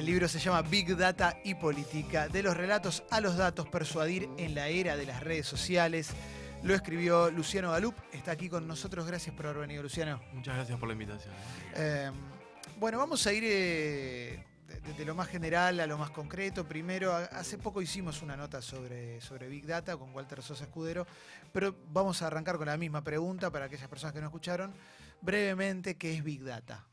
El libro se llama Big Data y Política, de los relatos a los datos, persuadir en la era de las redes sociales. Lo escribió Luciano Galup, está aquí con nosotros. Gracias por haber venido, Luciano. Muchas gracias por la invitación. Eh, bueno, vamos a ir eh, de, de lo más general a lo más concreto. Primero, hace poco hicimos una nota sobre, sobre Big Data con Walter Sosa Escudero, pero vamos a arrancar con la misma pregunta para aquellas personas que no escucharon. Brevemente, ¿qué es Big Data?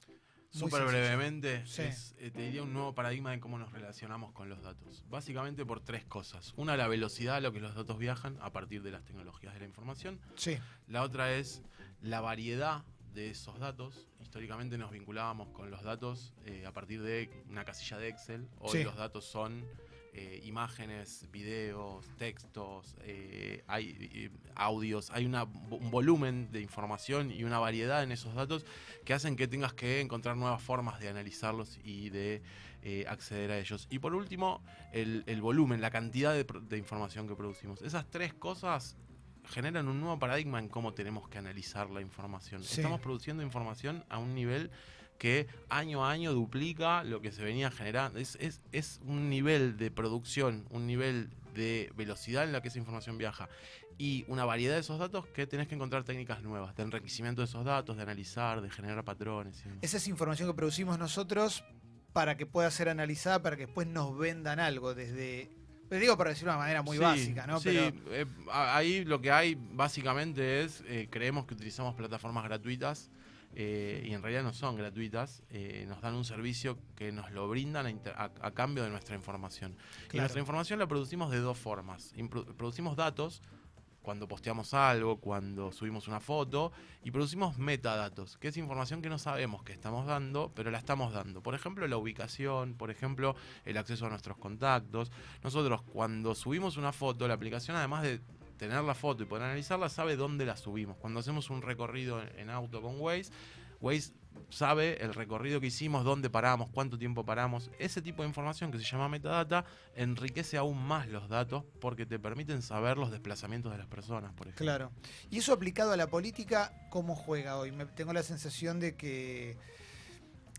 Súper brevemente, Sí. es, eh, te diría un nuevo paradigma en cómo nos relacionamos con los datos. Básicamente por tres cosas. Una, la velocidad a lo que los datos viajan a partir de las tecnologías de la información. Sí, La otra es la variedad de esos datos. Históricamente nos vinculábamos con los datos eh, a partir de una casilla de Excel. Hoy Sí. los datos son eh, imágenes, videos, textos, eh, hay eh, audios, hay una- un volumen de información y una variedad en esos datos que hacen que tengas que encontrar nuevas formas de analizarlos y de eh, acceder a ellos. Y por último, el, el volumen, la cantidad de, de información que producimos. Esas tres cosas generan un nuevo paradigma en cómo tenemos que analizar la información. Sí. Estamos produciendo información a un nivel que año a año duplica lo que se venía generando. Es, es, es un nivel de producción, un nivel de velocidad en la que esa información viaja y una variedad de esos datos que tenés que encontrar técnicas nuevas de enriquecimiento de esos datos, de analizar, de generar patrones. esa es información que producimos nosotros para que pueda ser analizada, para que después nos vendan algo desde... Te digo para decirlo de una manera muy Sí, básica, ¿no? Sí, Pero, eh, ahí lo que hay básicamente es, eh, creemos que utilizamos plataformas gratuitas eh, y en realidad no son gratuitas, eh, nos dan un servicio que nos lo brindan a, inter- a- a cambio de nuestra información. Y nuestra información la producimos de dos formas. Impro- producimos datos cuando posteamos algo, cuando subimos una foto, y producimos metadatos, que es información que no sabemos que estamos dando, pero la estamos dando. Por ejemplo, la ubicación, por ejemplo, el acceso a nuestros contactos. Nosotros cuando subimos una foto, la aplicación además de tener la foto y poder analizarla, sabe dónde la subimos. Cuando hacemos un recorrido en, auto con Waze, Waze sabe el recorrido que hicimos, dónde paramos, cuánto tiempo paramos. Ese tipo de información que se llama metadata enriquece aún más los datos porque te permiten saber los desplazamientos de las personas, por ejemplo. Claro. Y eso aplicado a la política, ¿cómo juega hoy? Me, tengo la sensación de que,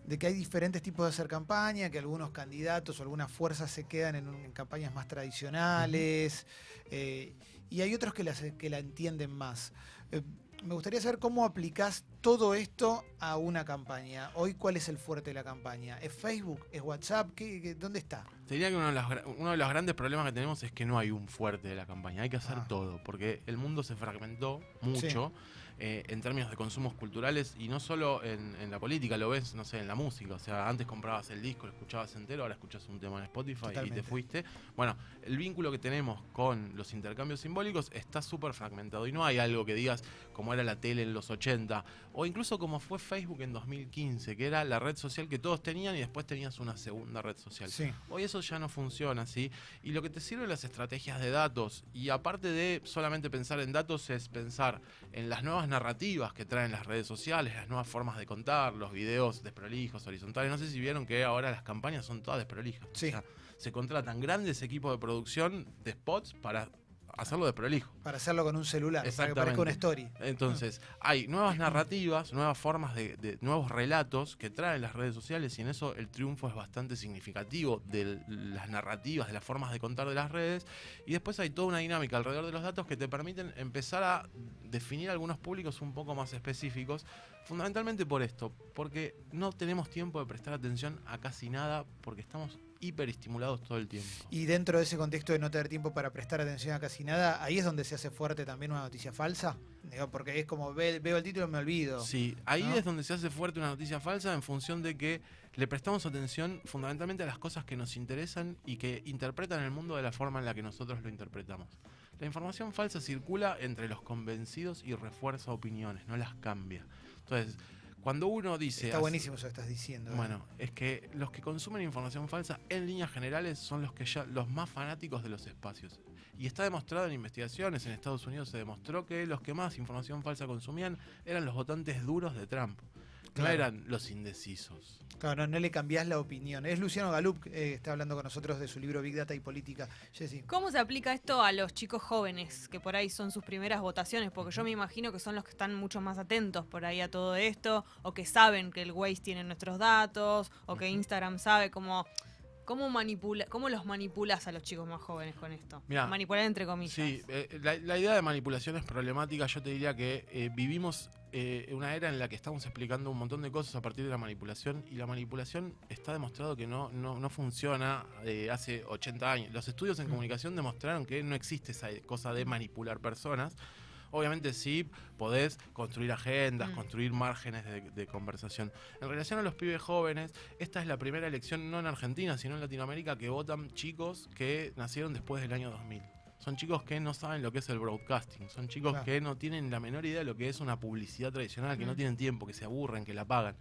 de que hay diferentes tipos de hacer campaña, que algunos candidatos o algunas fuerzas se quedan en, campañas más tradicionales, eh, y hay otros que, las, que la entienden más. Eh, me gustaría saber cómo aplicás todo esto a una campaña. Hoy, ¿cuál es el fuerte de la campaña? ¿Es Facebook? ¿Es WhatsApp? ¿Qué, qué- dónde está? Te diría que uno de, los, uno de los grandes problemas que tenemos es que no hay un fuerte de la campaña, hay que hacer Ah. todo, porque el mundo se fragmentó mucho eh, en términos de consumos culturales y no solo en, en la política, lo ves, no sé, en la música, o sea, antes comprabas el disco, lo escuchabas entero, ahora escuchas un tema en Spotify y Totalmente. te fuiste. Bueno, el vínculo que tenemos con los intercambios simbólicos está súper fragmentado y no hay algo que digas como era la tele en los 80 o incluso como fue Facebook en 2015, que era la red social que todos tenían y después tenías una segunda red social. Sí. Hoy eso ya no funciona así. Y lo que te sirven las estrategias de datos, y aparte de solamente pensar en datos, es pensar en las nuevas narrativas que traen las redes sociales, las nuevas formas de contar, los videos desprolijos, horizontales. No sé si vieron que ahora las campañas son todas desprolijas. Sí. O sea, se contratan grandes equipos de producción de spots para hacerlo desprolijo. Para hacerlo con un celular, para que parezca una story. Entonces, hay nuevas narrativas, nuevas formas de, de- nuevos relatos que traen las redes sociales y en eso el triunfo es bastante significativo de las narrativas, de las formas de contar de las redes. Y después hay toda una dinámica alrededor de los datos que te permiten empezar a definir algunos públicos un poco más específicos, fundamentalmente por esto, porque no tenemos tiempo de prestar atención a casi nada porque estamos hiperestimulados todo el tiempo. Y dentro de ese contexto de no tener tiempo para prestar atención a casi nada, ahí es donde se hace fuerte también una noticia falsa. Digo, porque es como ve- veo el título y me olvido. Sí, ahí ¿no? es donde se hace fuerte una noticia falsa en función de que le prestamos atención fundamentalmente a las cosas que nos interesan y que interpretan el mundo de la forma en la que nosotros lo interpretamos. La información falsa circula entre los convencidos y refuerza opiniones, no las cambia. Entonces, cuando uno dice... Está buenísimo eso que estás diciendo. ¿eh? Bueno, es que los que consumen información falsa en líneas generales son los que ya los más fanáticos de los espacios. Y está demostrado en investigaciones, en Estados Unidos se demostró que los que más información falsa consumían eran los votantes duros de Trump. No Claro. eran los indecisos. Claro, no, no le cambiás la opinión. Es Luciano Galup que eh, está hablando con nosotros de su libro Big Data y Política. Jessy. ¿Cómo se aplica esto a los chicos jóvenes, que por ahí son sus primeras votaciones? Porque yo me imagino que son los que están mucho más atentos por ahí a todo esto, o que saben que el Waze tiene nuestros datos, o que Instagram sabe cómo ¿Cómo, manipula, ¿Cómo los manipulas a los chicos más jóvenes con esto? Mirá, Manipular entre comillas. Sí, eh, la, la idea de manipulación es problemática. Yo te diría que eh, vivimos eh, una era en la que estamos explicando un montón de cosas a partir de la manipulación y la manipulación está demostrado que no, no, no funciona hace 80 años. Los estudios en Mm. comunicación demostraron que no existe esa cosa de manipular personas. Obviamente sí, podés construir agendas, Mm. construir márgenes de, de conversación. En relación a los pibes jóvenes, esta es la primera elección no en Argentina, sino en Latinoamérica que votan chicos que nacieron después del año 2000. Son chicos que no saben lo que es el broadcasting, son chicos Claro. que no tienen la menor idea de lo que es una publicidad tradicional, que no Mm. tienen tiempo, que se aburren, que la pagan.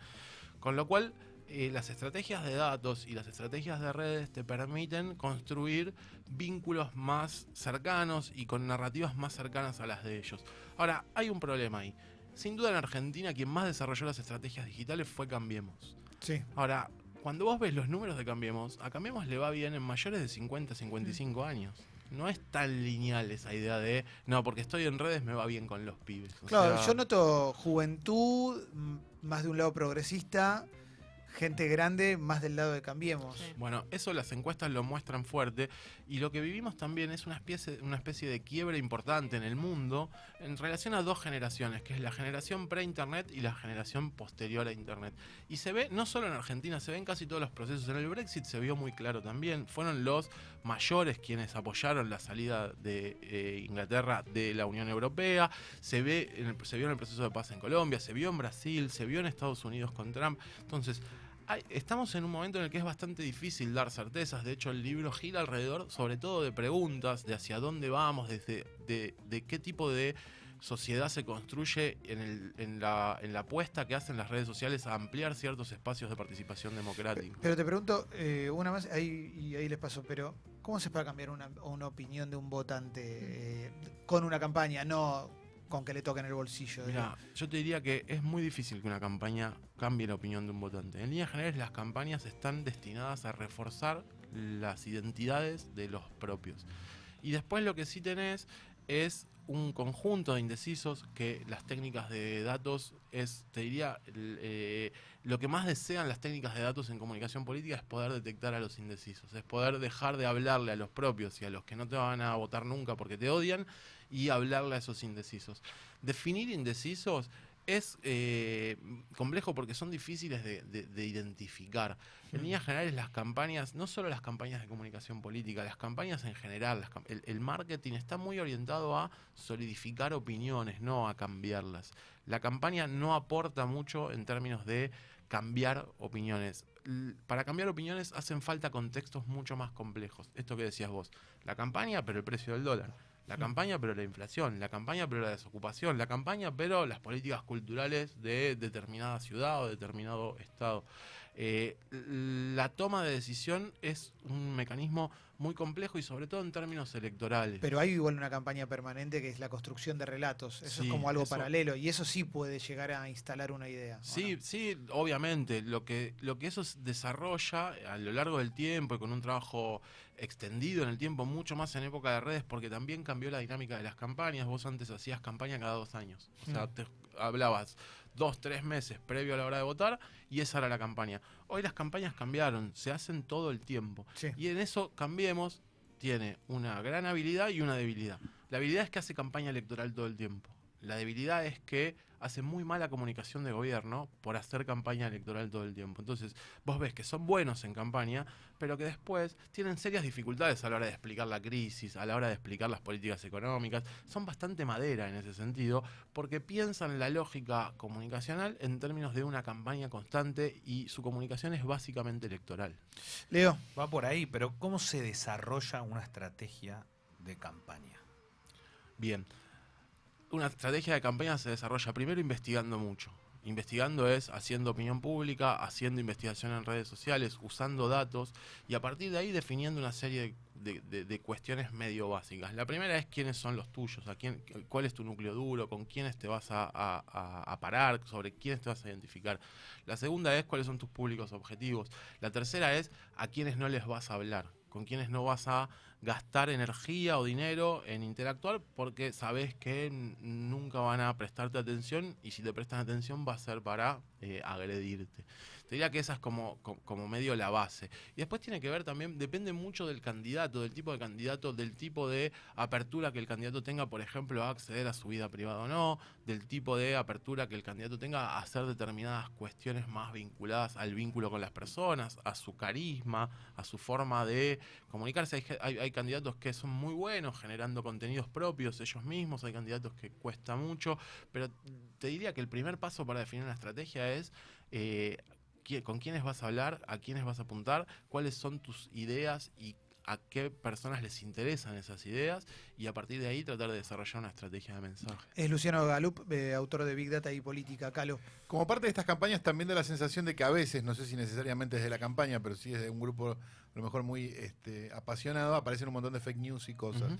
Con lo cual, eh, las estrategias de datos y las estrategias de redes te permiten construir vínculos más cercanos y con narrativas más cercanas a las de ellos. Ahora, hay un problema ahí. Sin duda en Argentina quien más desarrolló las estrategias digitales fue Cambiemos. Sí. Ahora, cuando vos ves los números de Cambiemos, a Cambiemos le va bien en mayores de 50, 55 años. No es tan lineal esa idea de, no, porque estoy en redes me va bien con los pibes. O Claro, sea, yo noto juventud, m- más de un lado progresista, gente grande, más del lado de Cambiemos. Sí. Bueno, eso las encuestas lo muestran fuerte y lo que vivimos también es una especie, una especie de quiebre importante en el mundo en relación a dos generaciones, que es la generación pre-Internet y la generación posterior a Internet. Y se ve no solo en Argentina, se ve en casi todos los procesos. En el Brexit se vio muy claro también. Fueron los mayores quienes apoyaron la salida de eh, Inglaterra de la Unión Europea. Se, ve en el- se vio en el proceso de paz en Colombia, se vio en Brasil, se vio en Estados Unidos con Trump. Entonces, estamos en un momento en el que es bastante difícil dar certezas. De hecho, el libro gira alrededor, sobre todo, de preguntas, de hacia dónde vamos, desde, de, qué tipo de sociedad se construye en la, en la apuesta que hacen las redes sociales a ampliar ciertos espacios de participación democrática. Pero te pregunto, eh, una más, ahí, y ahí les paso, pero ¿cómo se puede cambiar una, una opinión de un votante eh, con una campaña, no con que le toquen el bolsillo? Mira, yo te diría que es muy difícil que una campaña cambie la opinión de un votante. En líneas generales, las campañas están destinadas a reforzar las identidades de los propios. Y después lo que sí tenés es un conjunto de indecisos que las técnicas de datos es, te diría, eh, lo que más desean las técnicas de datos en comunicación política es poder detectar a los indecisos, es poder dejar de hablarle a los propios y a los que no te van a votar nunca porque te odian y hablarle a esos indecisos. Definir indecisos es eh, complejo porque son difíciles de, de- de identificar. En líneas generales, las campañas, no solo las campañas de comunicación política, las campañas en general, las el, el marketing está muy orientado a solidificar opiniones, no a cambiarlas. La campaña no aporta mucho en términos de cambiar opiniones. L- Para cambiar opiniones hacen falta contextos mucho más complejos. Esto que decías vos, la campaña, pero el precio del dólar. La campaña, pero la inflación. La campaña, pero la desocupación. La campaña, pero las políticas culturales de determinada ciudad o determinado estado. Eh, la toma de decisión es un mecanismo muy complejo y sobre todo en términos electorales. Pero hay igual una campaña permanente que es la construcción de relatos. Eso Sí, es como algo eso- paralelo y eso sí puede llegar a instalar una idea. ¿o Sí, no? sí, obviamente. Lo que, lo que eso desarrolla a lo largo del tiempo y con un trabajo extendido en el tiempo, mucho más en época de redes, porque también cambió la dinámica de las campañas. Vos antes hacías campaña cada dos años. O sea, Mm. te hablabas dos, tres meses previo a la hora de votar y esa era la campaña. Hoy las campañas cambiaron, se hacen todo el tiempo. Sí. Y en eso cambiemos, tiene una gran habilidad y una debilidad. La habilidad es que hace campaña electoral todo el tiempo. La debilidad es que hace muy mala comunicación de gobierno por hacer campaña electoral todo el tiempo. Entonces, vos ves que son buenos en campaña, pero que después tienen serias dificultades a la hora de explicar la crisis, a la hora de explicar las políticas económicas. Son bastante madera en ese sentido, porque piensan la lógica comunicacional en términos de una campaña constante y su comunicación es básicamente electoral. Leo, Va por ahí, pero ¿cómo se desarrolla una estrategia de campaña? Bien. Una estrategia de campaña se desarrolla primero investigando mucho. Investigando es haciendo opinión pública, haciendo investigación en redes sociales, usando datos y a partir de ahí definiendo una serie de, cuestiones medio básicas. La primera es quiénes son los tuyos, a quién, cuál es tu núcleo duro, con quiénes te vas a- a parar, sobre quiénes te vas a identificar. La segunda es cuáles son tus públicos objetivos. La tercera es a quiénes no les vas a hablar, con quiénes no vas a gastar energía o dinero en interactuar porque sabes que nunca van a prestarte atención y si te prestan atención va a ser para eh, agredirte. Te diría que esa es como, co- como medio la base. Y después tiene que ver también, depende mucho del candidato, del tipo de candidato, del tipo de apertura que el candidato tenga, por ejemplo, a acceder a su vida privada o no, del tipo de apertura que el candidato tenga a hacer determinadas cuestiones más vinculadas al vínculo con las personas, a su carisma, a su forma de comunicarse. Hay- hay candidatos que son muy buenos generando contenidos propios ellos mismos, hay candidatos que cuesta mucho, pero te diría que el primer paso para definir una estrategia es eh, con quiénes vas a hablar, a quiénes vas a apuntar, cuáles son tus ideas y a qué personas les interesan esas ideas y a partir de ahí tratar de desarrollar una estrategia de mensaje. Es Luciano Galup, eh, autor de Big Data y Política. Calo. Como parte de estas campañas también da la sensación de que a veces, no sé si necesariamente es de la campaña, pero sí es de un grupo a lo mejor muy este, apasionado, aparecen un montón de fake news y cosas.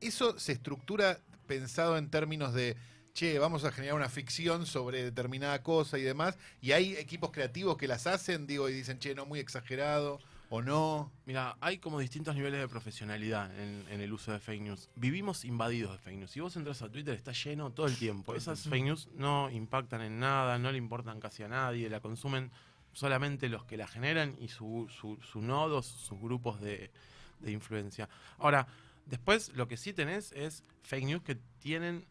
¿Eso se estructura pensado en términos de, che, vamos a generar una ficción sobre determinada cosa y demás? ¿Y hay equipos creativos que las hacen, digo, y dicen, che, no, muy exagerado o no? Mira, hay como distintos niveles de profesionalidad en, en el uso de fake news. Vivimos invadidos de fake news. Si vos entras a Twitter, está lleno todo el tiempo. Esas fake news no impactan en nada, no le importan casi a nadie, la consumen solamente los que la generan y su, su- sus nodos, sus grupos de, de influencia. Ahora, después lo que sí tenés es fake news que tienen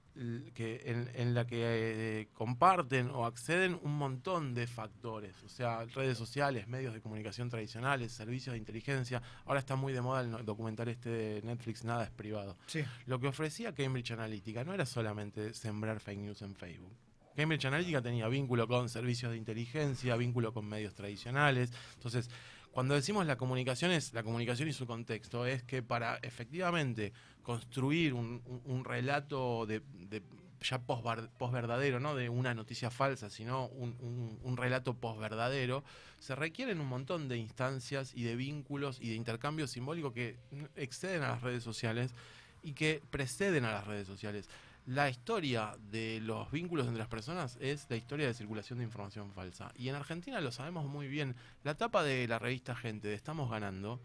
que en, en la que eh, comparten o acceden un montón de factores, o sea, redes sociales, medios de comunicación tradicionales, servicios de inteligencia. Ahora está muy de moda el documental este de Netflix, Nada es privado. Sí. Lo que ofrecía Cambridge Analytica no era solamente sembrar fake news en Facebook. Cambridge Analytica tenía vínculo con servicios de inteligencia, vínculo con medios tradicionales. Entonces, cuando decimos la comunicación es la comunicación y su contexto, es que para efectivamente construir un, relato de, de ya posverdadero, no de una noticia falsa, sino un, un- un relato posverdadero, se requieren un montón de instancias y de vínculos y de intercambios simbólicos que exceden a las redes sociales y que preceden a las redes sociales. La historia de los vínculos entre las personas es la historia de circulación de información falsa. Y en Argentina lo sabemos muy bien. La tapa de la revista Gente de Estamos Ganando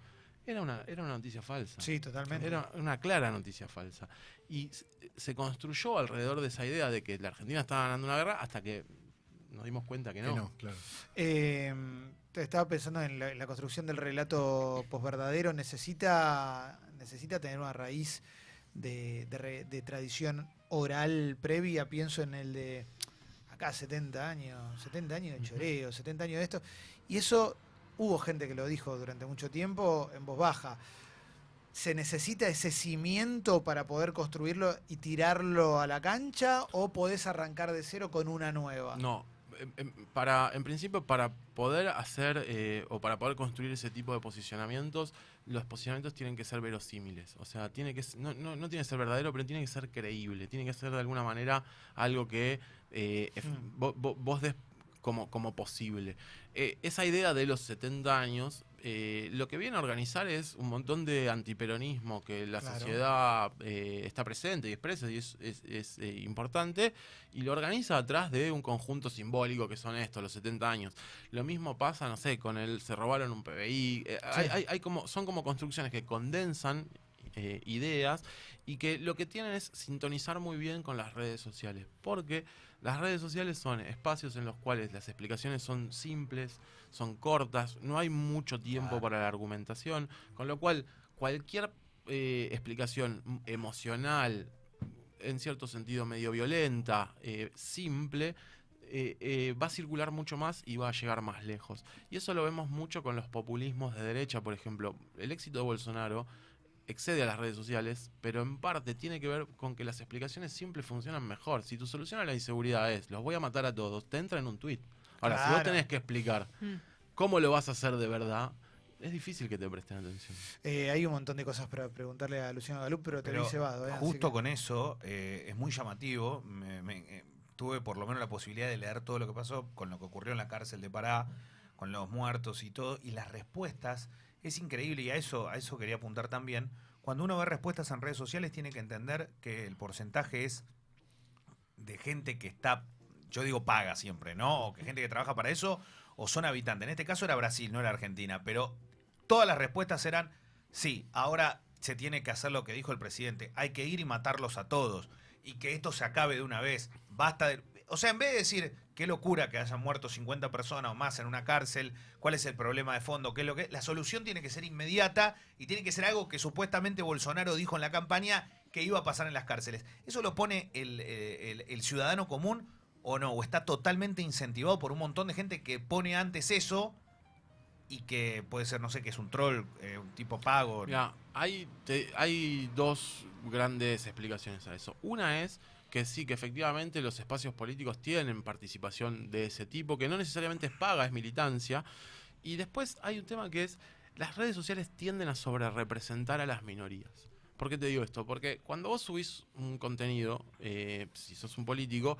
era una, era una noticia falsa. Sí, totalmente. Era una clara noticia falsa. Y se construyó alrededor de esa idea de que la Argentina estaba ganando una guerra hasta que nos dimos cuenta que no. Que no, claro. Eh, estaba pensando en la, en la construcción del relato posverdadero. Necesita, necesita tener una raíz de, de de tradición oral previa. Pienso en el de acá 70 años, 70 años de choreo, 70 años de esto. Y eso hubo gente que lo dijo durante mucho tiempo en voz baja. ¿Se necesita ese cimiento para poder construirlo y tirarlo a la cancha o podés arrancar de cero con una nueva? No, para, en principio para poder hacer eh, o para poder construir ese tipo de posicionamientos, los posicionamientos tienen que ser verosímiles. O sea, tiene que no, no, no tiene que ser verdadero, pero tiene que ser creíble. Tiene que ser de alguna manera algo que eh, Mm. vo- vos des como, como posible. Eh, esa idea de los 70 años, eh, lo que viene a organizar es un montón de antiperonismo que la Claro. sociedad eh, está presente y expresa y es, es- es, eh, importante, y lo organiza atrás de un conjunto simbólico que son estos, los 70 años. Lo mismo pasa, no sé, con el se robaron un PBI. hay, hay- hay como, son como construcciones que condensan eh, ideas y que lo que tienen es sintonizar muy bien con las redes sociales. Porque las redes sociales son espacios en los cuales las explicaciones son simples, son cortas, no hay mucho tiempo para la argumentación, con lo cual cualquier eh, explicación emocional, en cierto sentido medio violenta, eh, simple, eh, eh, va a circular mucho más y va a llegar más lejos. Y eso lo vemos mucho con los populismos de derecha, por ejemplo. El éxito de Bolsonaro excede a las redes sociales, pero en parte tiene que ver con que las explicaciones simples funcionan mejor. Si tu solución a la inseguridad es los voy a matar a todos, te entra en un tuit. Ahora, si vos tenés que explicar Mm. cómo lo vas a hacer de verdad, es difícil que te presten atención. Eh, hay un montón de cosas para preguntarle a Luciano Galup, pero te Pero vi cebado. ¿eh? Justo que- con eso eh, es muy llamativo. Me- me- eh, tuve por lo menos la posibilidad de leer todo lo que pasó con lo que ocurrió en la cárcel de Pará, con los muertos y todo, y las respuestas es increíble y a eso a eso quería apuntar también. Cuando uno ve respuestas en redes sociales tiene que entender que el porcentaje es de gente que está, yo digo paga siempre, ¿no? O que gente que trabaja para eso o son habitantes. En este caso era Brasil, no era Argentina, pero todas las respuestas eran sí, ahora se tiene que hacer lo que dijo el presidente, hay que ir y matarlos a todos y que esto se acabe de una vez. Basta de o sea, en vez de decir, qué locura que hayan muerto 50 personas o más en una cárcel, cuál es el problema de fondo, qué es lo que la solución tiene que ser inmediata y tiene que ser algo que supuestamente Bolsonaro dijo en la campaña que iba a pasar en las cárceles. ¿Eso lo pone el, eh, ciudadano común o no? ¿O está totalmente incentivado por un montón de gente que pone antes eso y que puede ser, no sé, que es un troll, eh, un tipo pago? Mira, hay, hay dos grandes explicaciones a eso. Una es que sí, que efectivamente los espacios políticos tienen participación de ese tipo, que no necesariamente es paga, es militancia. Y después hay un tema que es, las redes sociales tienden a sobrerepresentar a las minorías. ¿Por qué te digo esto? Porque cuando vos subís un contenido, eh, si sos un político,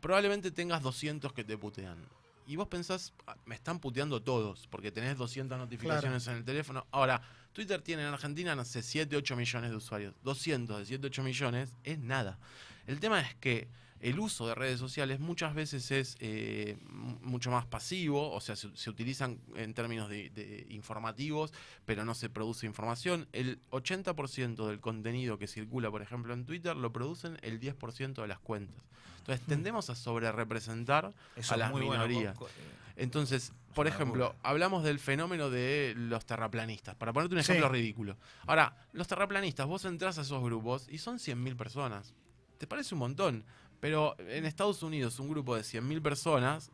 probablemente tengas 200 que te putean. Y vos pensás, "Ah, me están puteando todos, porque tenés 200 notificaciones en el teléfono. Ahora, Twitter tiene en Argentina, no sé, 7, 8 millones de usuarios. 200 de 7, 8 millones es nada. El tema es que el uso de redes sociales muchas veces es eh, mu- mucho más pasivo, o sea, se, se utilizan en términos de, de informativos, pero no se produce información. El 80% del contenido que circula, por ejemplo, en Twitter, lo producen el 10% de las cuentas. Entonces, tendemos a sobrerepresentar a las bueno. minorías. Eh, Entonces, por ejemplo, hablamos del fenómeno de los terraplanistas, para ponerte un Sí. ejemplo ridículo. Ahora, los terraplanistas, vos entras a esos grupos y son 100.000 personas. ¿Te parece un montón? Pero en Estados Unidos, un grupo de 100.000 personas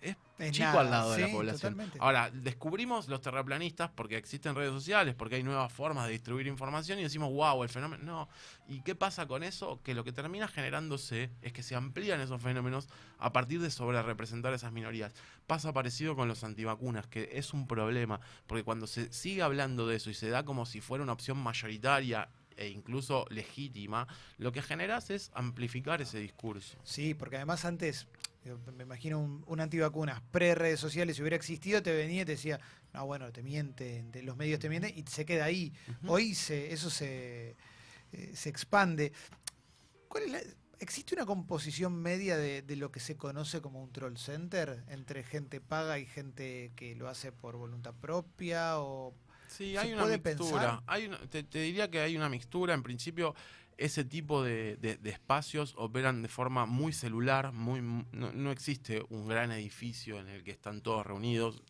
es Es chico nada, al lado de la población. totalmente. Ahora, descubrimos los terraplanistas porque existen redes sociales, porque hay nuevas formas de distribuir información y decimos, wow, el fenómeno. No. ¿Y qué pasa con eso? Que lo que termina generándose es que se amplían esos fenómenos a partir de sobre representar esas minorías. Pasa parecido con los antivacunas, que es un problema, porque cuando se sigue hablando de eso y se da como si fuera una opción mayoritaria e incluso legítima, lo que generas es amplificar ese discurso. Sí, porque además antes, me imagino un, un antivacunas pre-redes sociales, si hubiera existido, te venía y te decía, no, bueno, te mienten, te- los medios te mienten, y se queda ahí. Hoy se, eso se, eh, se expande. ¿Cuál es la- ¿Existe una composición media de, de lo que se conoce como un troll center entre gente paga y gente que lo hace por voluntad propia? O... Sí, ¿Se hay una mixtura. pensar? Hay una- te, te diría que hay una mixtura. En principio, ese tipo de, de- de espacios operan de forma muy celular. Muy, mu- no, no existe un gran edificio en el que están todos reunidos.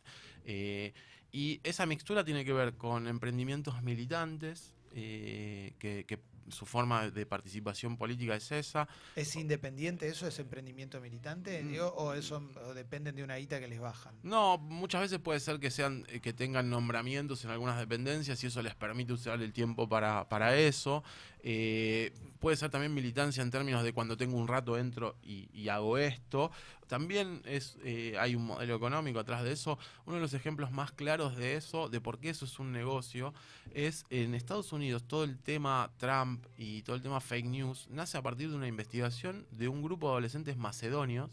eh, y esa mixtura tiene que ver con emprendimientos militantes, eh, que, que su forma de participación política es esa. ¿Es independiente eso? ¿Es emprendimiento militante? Mm. Digo, ¿O eso o dependen de una guita que les bajan? No, muchas veces puede ser que sean eh, que tengan nombramientos en algunas dependencias y eso les permite usar el tiempo para, para eso. Eh, puede ser también militancia en términos de cuando tengo un rato entro y, y hago esto. También es eh, hay un modelo económico atrás de eso. Uno de los ejemplos más claros de eso, de por qué eso es un negocio, es en Estados Unidos todo el tema Trump y todo el tema fake news nace a partir de una investigación de un grupo de adolescentes macedonios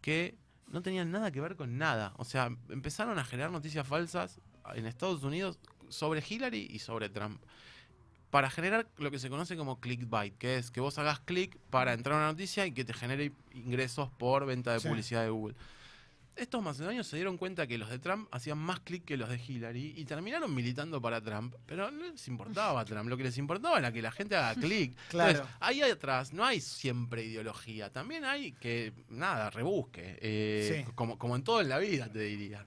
que no tenían nada que ver con nada. O sea, empezaron a generar noticias falsas en Estados Unidos sobre Hillary y sobre Trump. Para generar lo que se conoce como clickbait, que es que vos hagas clic para entrar a una noticia y que te genere ingresos por venta de Sí. publicidad de Google. Estos macedonios se dieron cuenta que los de Trump hacían más clic que los de Hillary y terminaron militando para Trump, pero no les importaba a Trump, lo que les importaba era que la gente haga clic. Claro. Entonces, ahí atrás no hay siempre ideología, también hay que, nada, rebusque, eh, Sí. como, como en todo en la vida, te diría.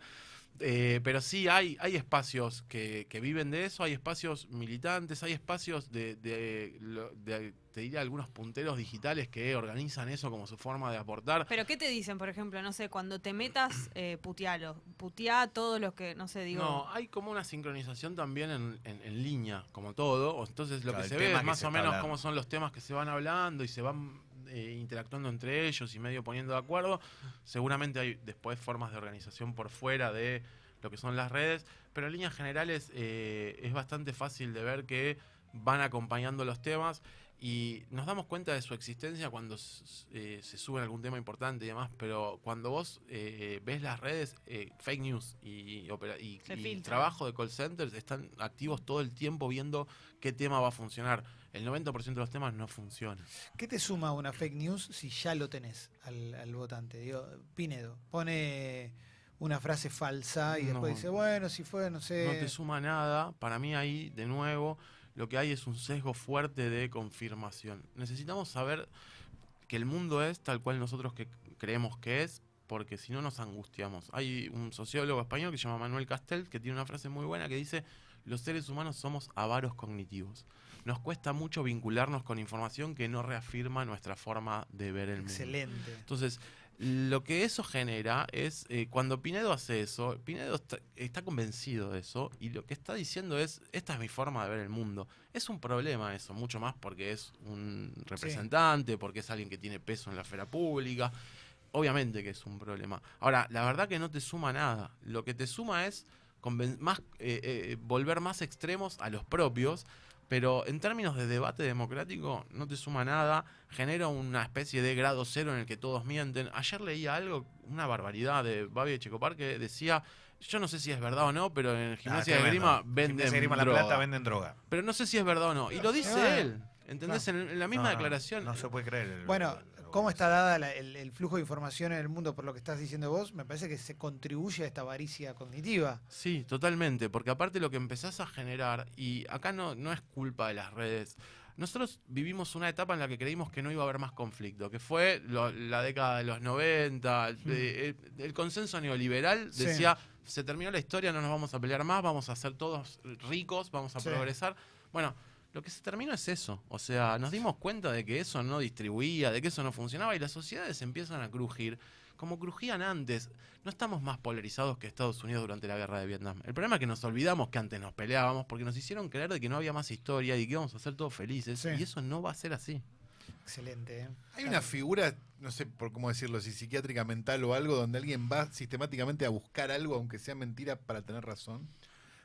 Eh, pero sí, hay, hay espacios que, que viven de eso, hay espacios militantes, hay espacios de, de, te diría, algunos punteros digitales que organizan eso como su forma de aportar. Pero ¿qué te dicen, por ejemplo? No sé, cuando te metas, eh, putealo. Putea a todos los que, no sé, digo... No, hay como una sincronización también en, en- en línea, como todo. Entonces lo Claro, que se ve es más o menos hablando. cómo son los temas que se van hablando y se van eh, interactuando entre ellos y medio poniendo de acuerdo. Seguramente hay después formas de organización por fuera de lo que son las redes, pero en líneas generales eh, es bastante fácil de ver que van acompañando los temas y nos damos cuenta de su existencia cuando eh, se sube algún tema importante y demás, pero cuando vos eh, ves las redes, eh, fake news y, y- trabajo de call centers están activos todo el tiempo viendo qué tema va a funcionar. El 90% de los temas no funcionan. ¿Qué te suma una fake news si ya lo tenés al, al votante? Digo, Pinedo pone una frase falsa y después dice, bueno, si fue, no sé. No te suma nada. Para mí ahí, de nuevo, lo que hay es un sesgo fuerte de confirmación. Necesitamos saber que el mundo es tal cual nosotros que creemos que es, porque si no nos angustiamos. Hay un sociólogo español que se llama Manuel Castel que tiene una frase muy buena que dice, los seres humanos somos avaros cognitivos. Nos cuesta mucho vincularnos con información que no reafirma nuestra forma de ver el mundo. Excelente. Entonces, lo que eso genera es, eh, cuando Pinedo hace eso, Pinedo está, está convencido de eso y lo que está diciendo es, esta es mi forma de ver el mundo. Es un problema eso, mucho más porque es un representante, porque es alguien que tiene peso en la esfera pública. Obviamente que es un problema. Ahora, la verdad que no te suma nada. Lo que te suma es más, eh, eh, volver más extremos a los propios, pero en términos de debate democrático no te suma nada, genera una especie de grado cero en el que todos mienten. Ayer leía algo, una barbaridad de Babi de Checopar que decía, yo no sé si es verdad o no, pero en Ah, gimnasia de tremendo. grima venden Gimnasia de Grima La droga. Plata venden droga. Pero no sé si es verdad o no. Y lo dice Bueno, él. ¿Entendés? En, en la misma No, no, declaración. No, se puede creer. el- Bueno, ¿cómo está dada la- el, el flujo de información en el mundo por lo que estás diciendo vos? Me parece que se contribuye a esta avaricia cognitiva. Sí, totalmente, porque aparte lo que empezás a generar, y acá no, no es culpa de las redes, nosotros vivimos una etapa en la que creímos que no iba a haber más conflicto, que fue lo- la década de los 90, el, eh, el consenso neoliberal Sí. decía, se terminó la historia, no nos vamos a pelear más, vamos a ser todos ricos, vamos a Sí. progresar. Bueno, lo que se terminó es eso, o sea, nos dimos cuenta de que eso no distribuía, de que eso no funcionaba y las sociedades empiezan a crujir como crujían antes. No estamos más polarizados que Estados Unidos durante la guerra de Vietnam. El problema es que nos olvidamos que antes nos peleábamos porque nos hicieron creer de que no había más historia y que íbamos a ser todos felices. Sí. Y eso no va a ser así. Excelente. ¿eh? Hay una figura, no sé por cómo decirlo, si psiquiátrica mental o algo, donde alguien va sistemáticamente a buscar algo, aunque sea mentira, para tener razón.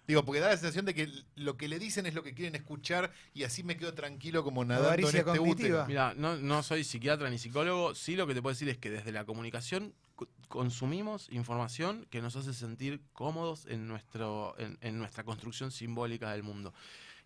Digo, porque da la sensación de que lo que le dicen es lo que quieren escuchar y así me quedo tranquilo como nadando en este útero. Mira, no, no soy psiquiatra ni psicólogo. Sí lo que te puedo decir es que desde la comunicación co- consumimos información que nos hace sentir cómodos en, nuestro, en, en nuestra construcción simbólica del mundo.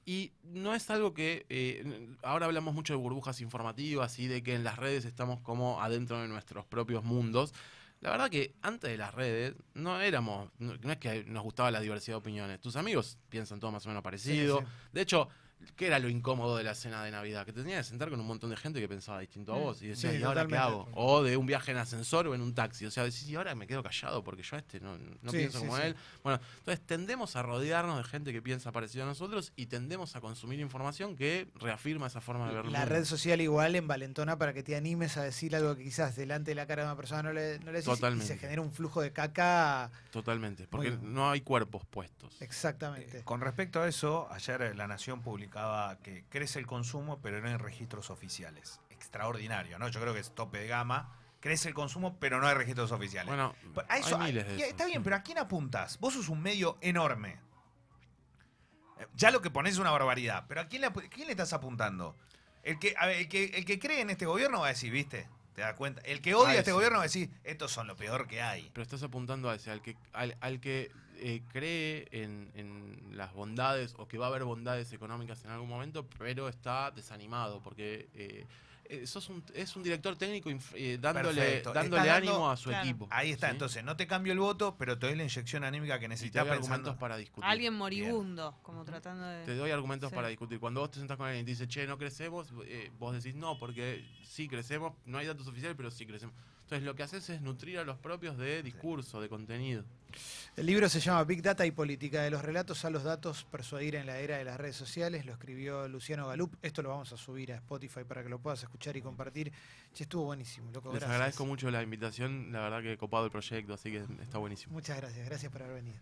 Y no es algo que, eh, ahora hablamos mucho de burbujas informativas y de que en las redes estamos como adentro de nuestros propios mundos. La verdad que antes de las redes no éramos, no, no es que nos gustaba la diversidad de opiniones. Tus amigos piensan todo más o menos parecido. Sí, De hecho, ¿qué era lo incómodo de la cena de Navidad? Que te tenías que sentar con un montón de gente que pensaba distinto a Mm. vos y decías, Sí, ¿y ahora qué totalmente. hago? O de un viaje en ascensor o en un taxi. O sea, decís, y ahora me quedo callado porque yo a este no, no Sí, pienso sí, como sí. él. Bueno, entonces tendemos a rodearnos de gente que piensa parecido a nosotros y tendemos a consumir información que reafirma esa forma de ver el La red social igual envalentona para que te animes a decir algo que quizás delante de la cara de una persona no le, no le decís y Totalmente. se genera un flujo de caca. Totalmente, porque no hay cuerpos puestos. Exactamente. Eh, Con respecto a eso, ayer eh, La Nación publicaba que crece el consumo, pero no hay registros oficiales. Extraordinario, ¿no? Yo creo que es tope de gama. Crece el consumo, pero no hay registros oficiales. Bueno, Pero a eso- hay miles de. Está bien, pero ¿a quién apuntas? Vos sos un medio enorme. Eh, Ya lo que pones es una barbaridad, pero ¿a quién le, quién le estás apuntando? El que, a ver, el, que, el que cree en este gobierno va a decir, ¿viste? ¿Te das cuenta? El que odia Ah, a este sí. gobierno va a decir, estos son lo peor que hay. Pero estás apuntando a ese, al que, al, al que eh, cree en, en las bondades o que va a haber bondades económicas en algún momento, pero está desanimado porque eh, eh, sos un, es un director técnico inf- eh, dándole, Perfecto. dándole dando- ánimo a su Claro. equipo. Ahí está, ¿sí? entonces no te cambio el voto, pero te doy la inyección anímica que Y te necesitas doy pensando. argumentos para discutir. Alguien moribundo, como tratando de. Te doy argumentos Sí. para discutir. Cuando vos te sentás con alguien y te dice, che, no crecemos, eh, vos decís no, porque sí crecemos, no hay datos oficiales, pero sí crecemos. Entonces lo que haces es nutrir a los propios de discurso, de contenido. El libro se llama Big Data y Política, de los relatos a los datos, persuadir en la era de las redes sociales. Lo escribió Luciano Galup. Esto lo vamos a subir a Spotify para que lo puedas escuchar y compartir. Che, estuvo buenísimo, loco. Les gracias. agradezco mucho la invitación, la verdad que he copado el proyecto, así que está buenísimo. Muchas gracias, gracias por haber venido.